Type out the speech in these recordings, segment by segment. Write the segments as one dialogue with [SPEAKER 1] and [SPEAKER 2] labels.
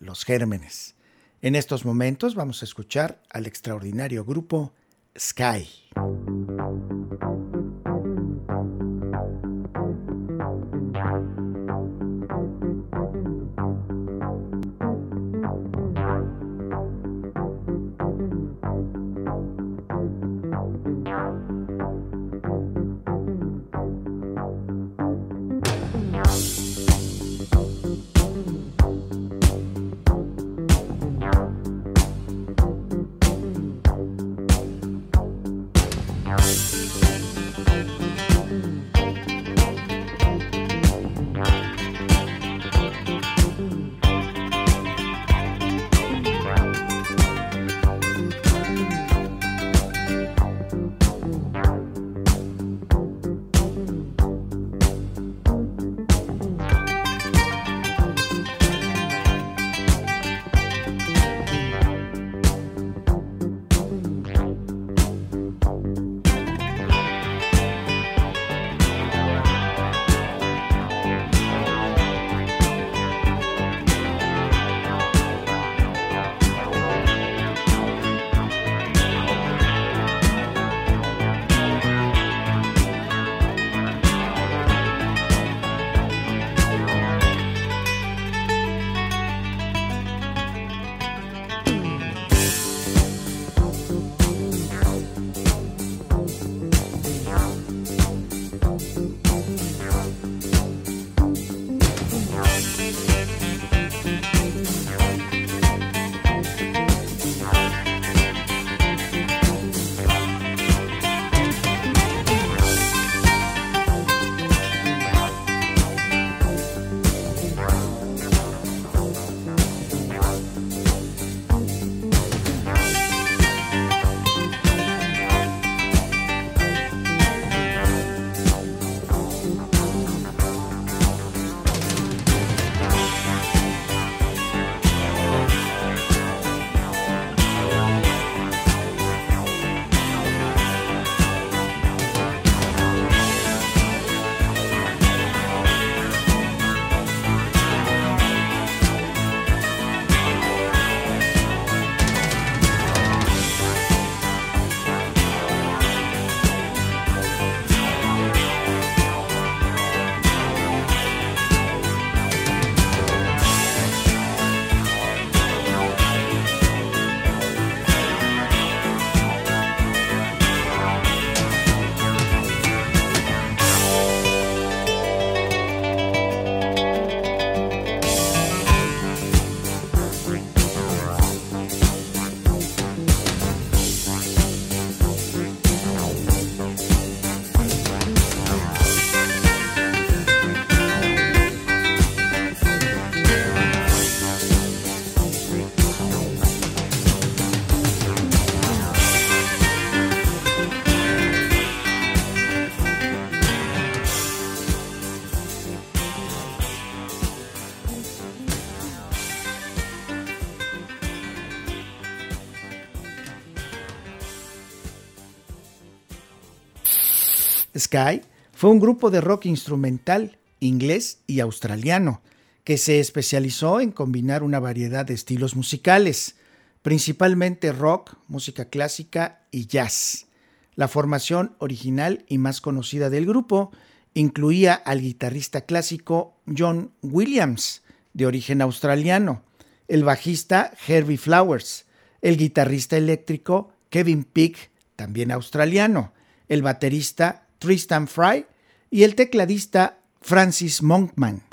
[SPEAKER 1] los gérmenes. En estos momentos vamos a escuchar al extraordinario grupo Sky. Sky fue un grupo de rock instrumental inglés y australiano que se especializó en combinar una variedad de estilos musicales, principalmente rock, música clásica y jazz. La formación original y más conocida del grupo incluía al guitarrista clásico John Williams, de origen australiano, el bajista Herbie Flowers, el guitarrista eléctrico Kevin Peake, también australiano, el baterista Tristan Fry y el tecladista Francis Monkman.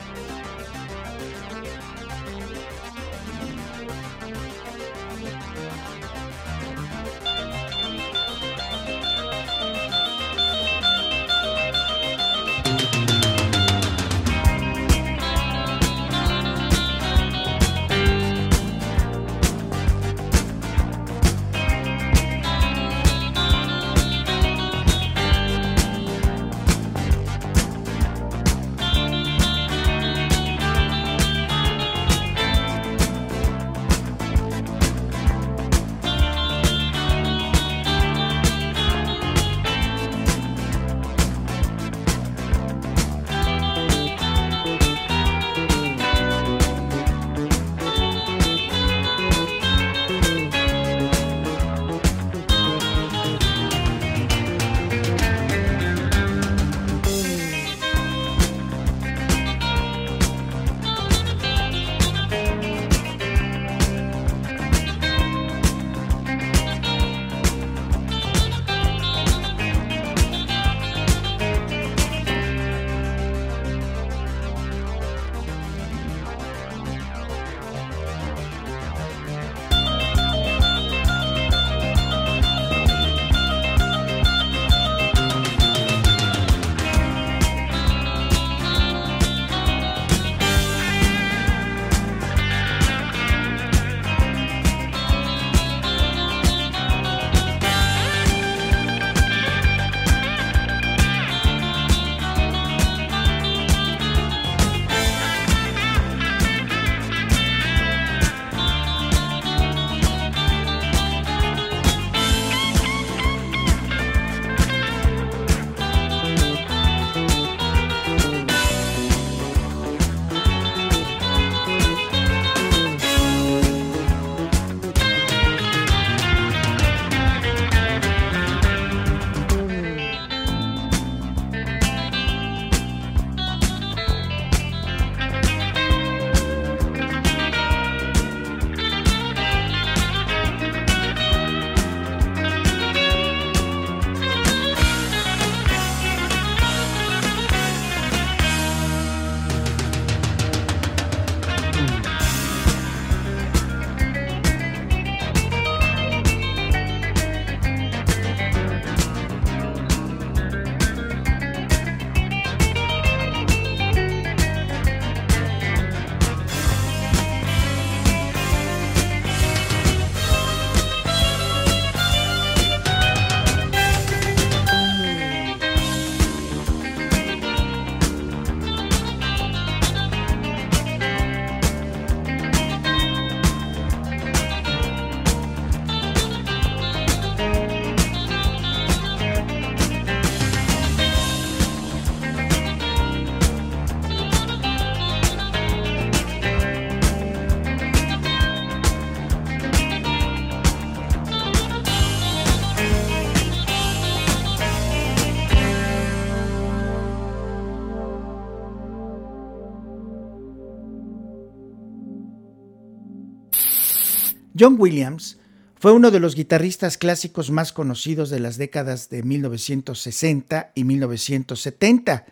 [SPEAKER 1] John Williams fue uno de los guitarristas clásicos más conocidos de las décadas de 1960 y 1970.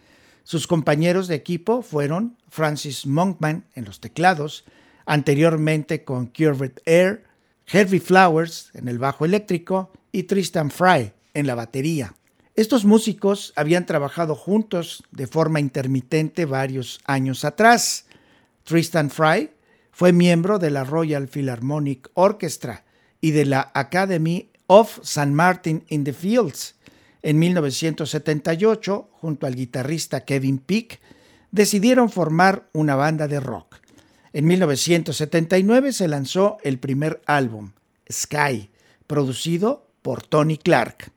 [SPEAKER 1] Sus compañeros de equipo fueron Francis Monkman en los teclados, anteriormente con Curved Air, Herbie Flowers en el bajo eléctrico y Tristan Fry en la batería. Estos músicos habían trabajado juntos de forma intermitente varios años atrás. Tristan Fry fue miembro de la Royal Philharmonic Orchestra y de la Academy of St. Martin in the Fields. En 1978, junto al guitarrista Kevin Peake, decidieron formar una banda de rock. En 1979 se lanzó el primer álbum, Sky, producido por Tony Clark.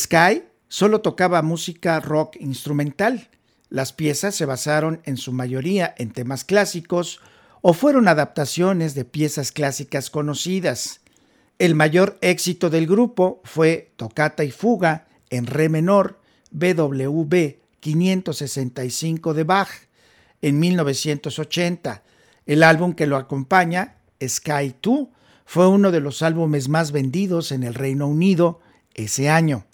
[SPEAKER 1] Sky solo tocaba música rock instrumental. Las piezas se basaron en su mayoría en temas clásicos o fueron adaptaciones de piezas clásicas conocidas. El mayor éxito del grupo fue Tocata y Fuga en Re menor BWV 565 de Bach en 1980. El álbum que lo acompaña, Sky 2, fue uno de los álbumes más vendidos en el Reino Unido ese año.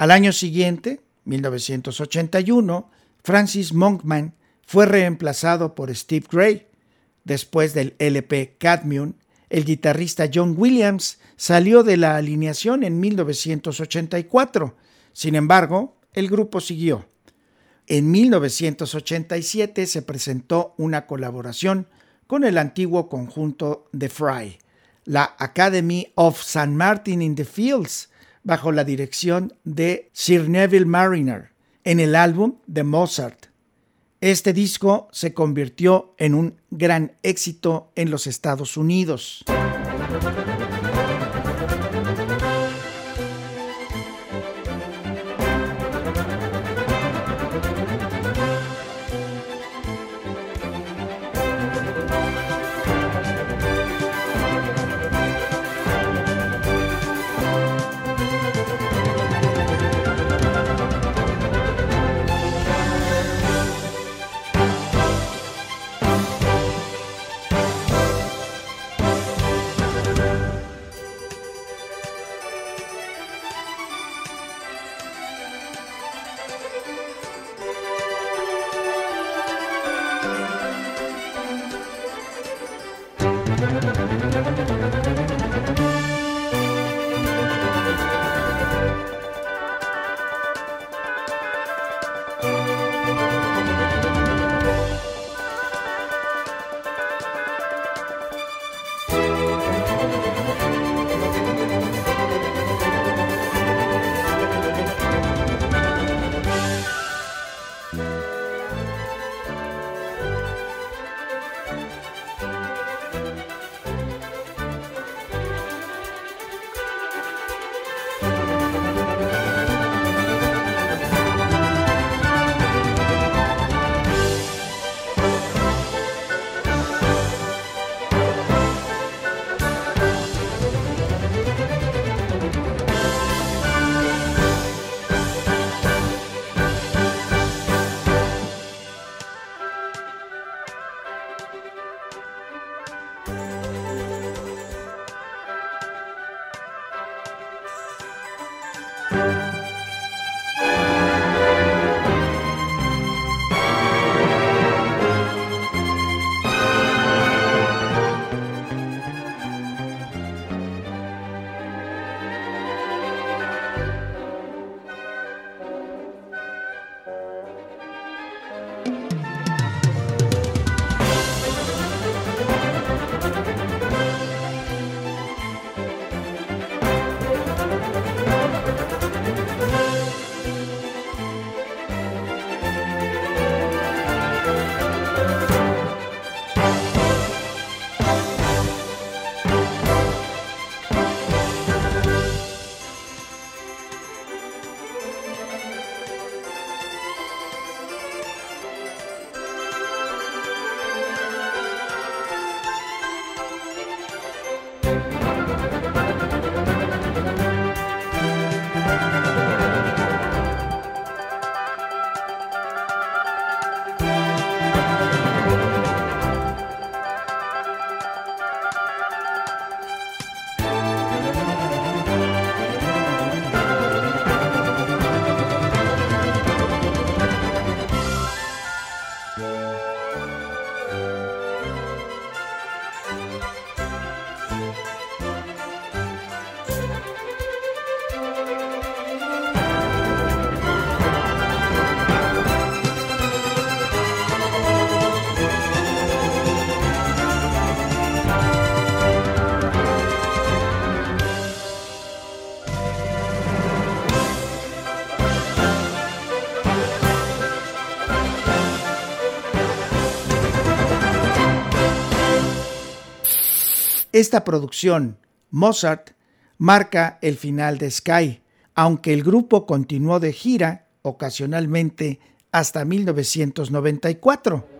[SPEAKER 1] Al año siguiente, 1981, Francis Monkman fue reemplazado por Steve Gray. Después del LP Cadmium, el guitarrista John Williams salió de la alineación en 1984. Sin embargo, el grupo siguió. En 1987 se presentó una colaboración con el antiguo conjunto The Fry, la Academy of St. Martin in the Fields, bajo la dirección de Sir Neville Mariner en el álbum de Mozart. Este disco se convirtió en un gran éxito en los Estados Unidos. Esta producción, Mozart, marca el final de Sky, aunque el grupo continuó de gira ocasionalmente hasta 1994.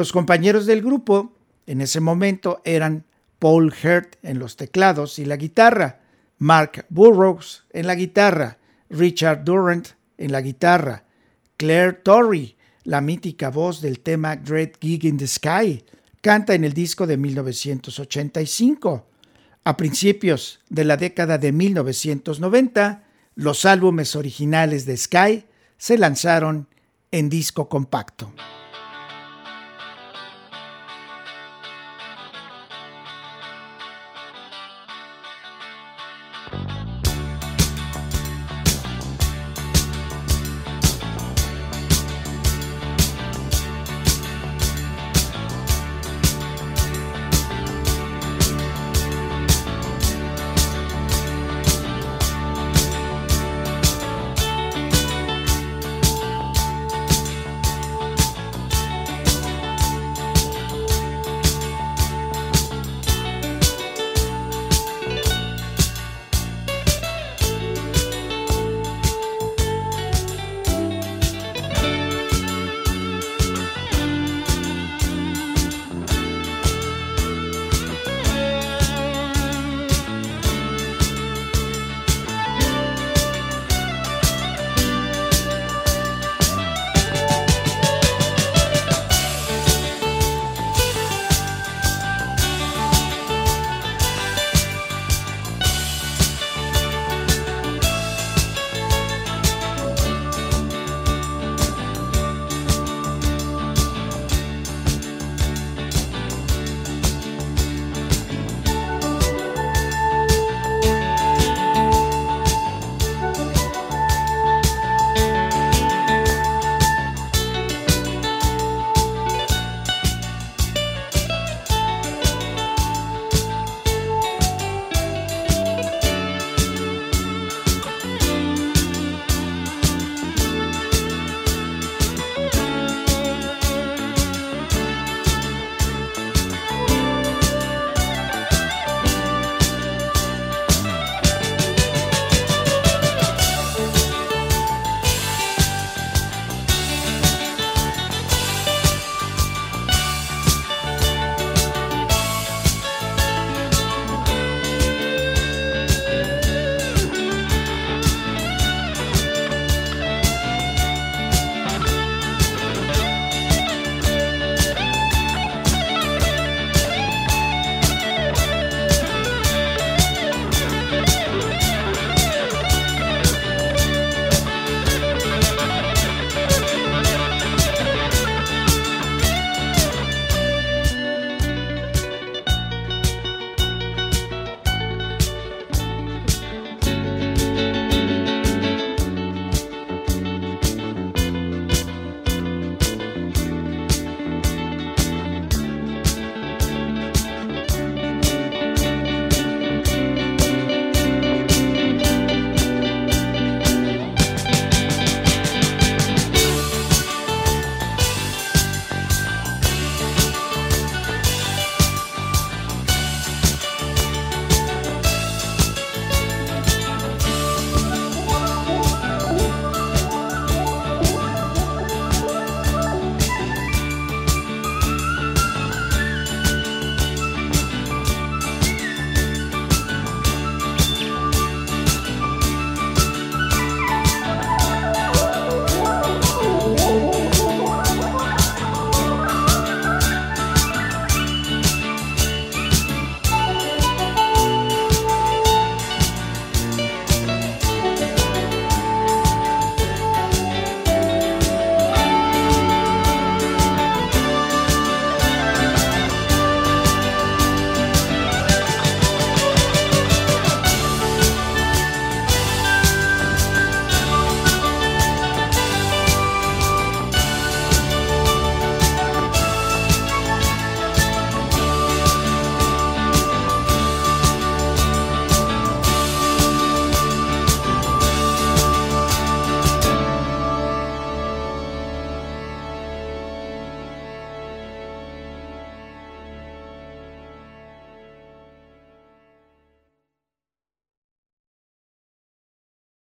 [SPEAKER 1] Los compañeros del grupo en ese momento eran Paul Hurt en los teclados y la guitarra, Mark Burroughs en la guitarra, Richard Durant en la guitarra, Claire Torrey, la mítica voz del tema Great Gig in the Sky, canta en el disco de 1985. A principios de la década de 1990, los álbumes originales de Sky se lanzaron en disco compacto.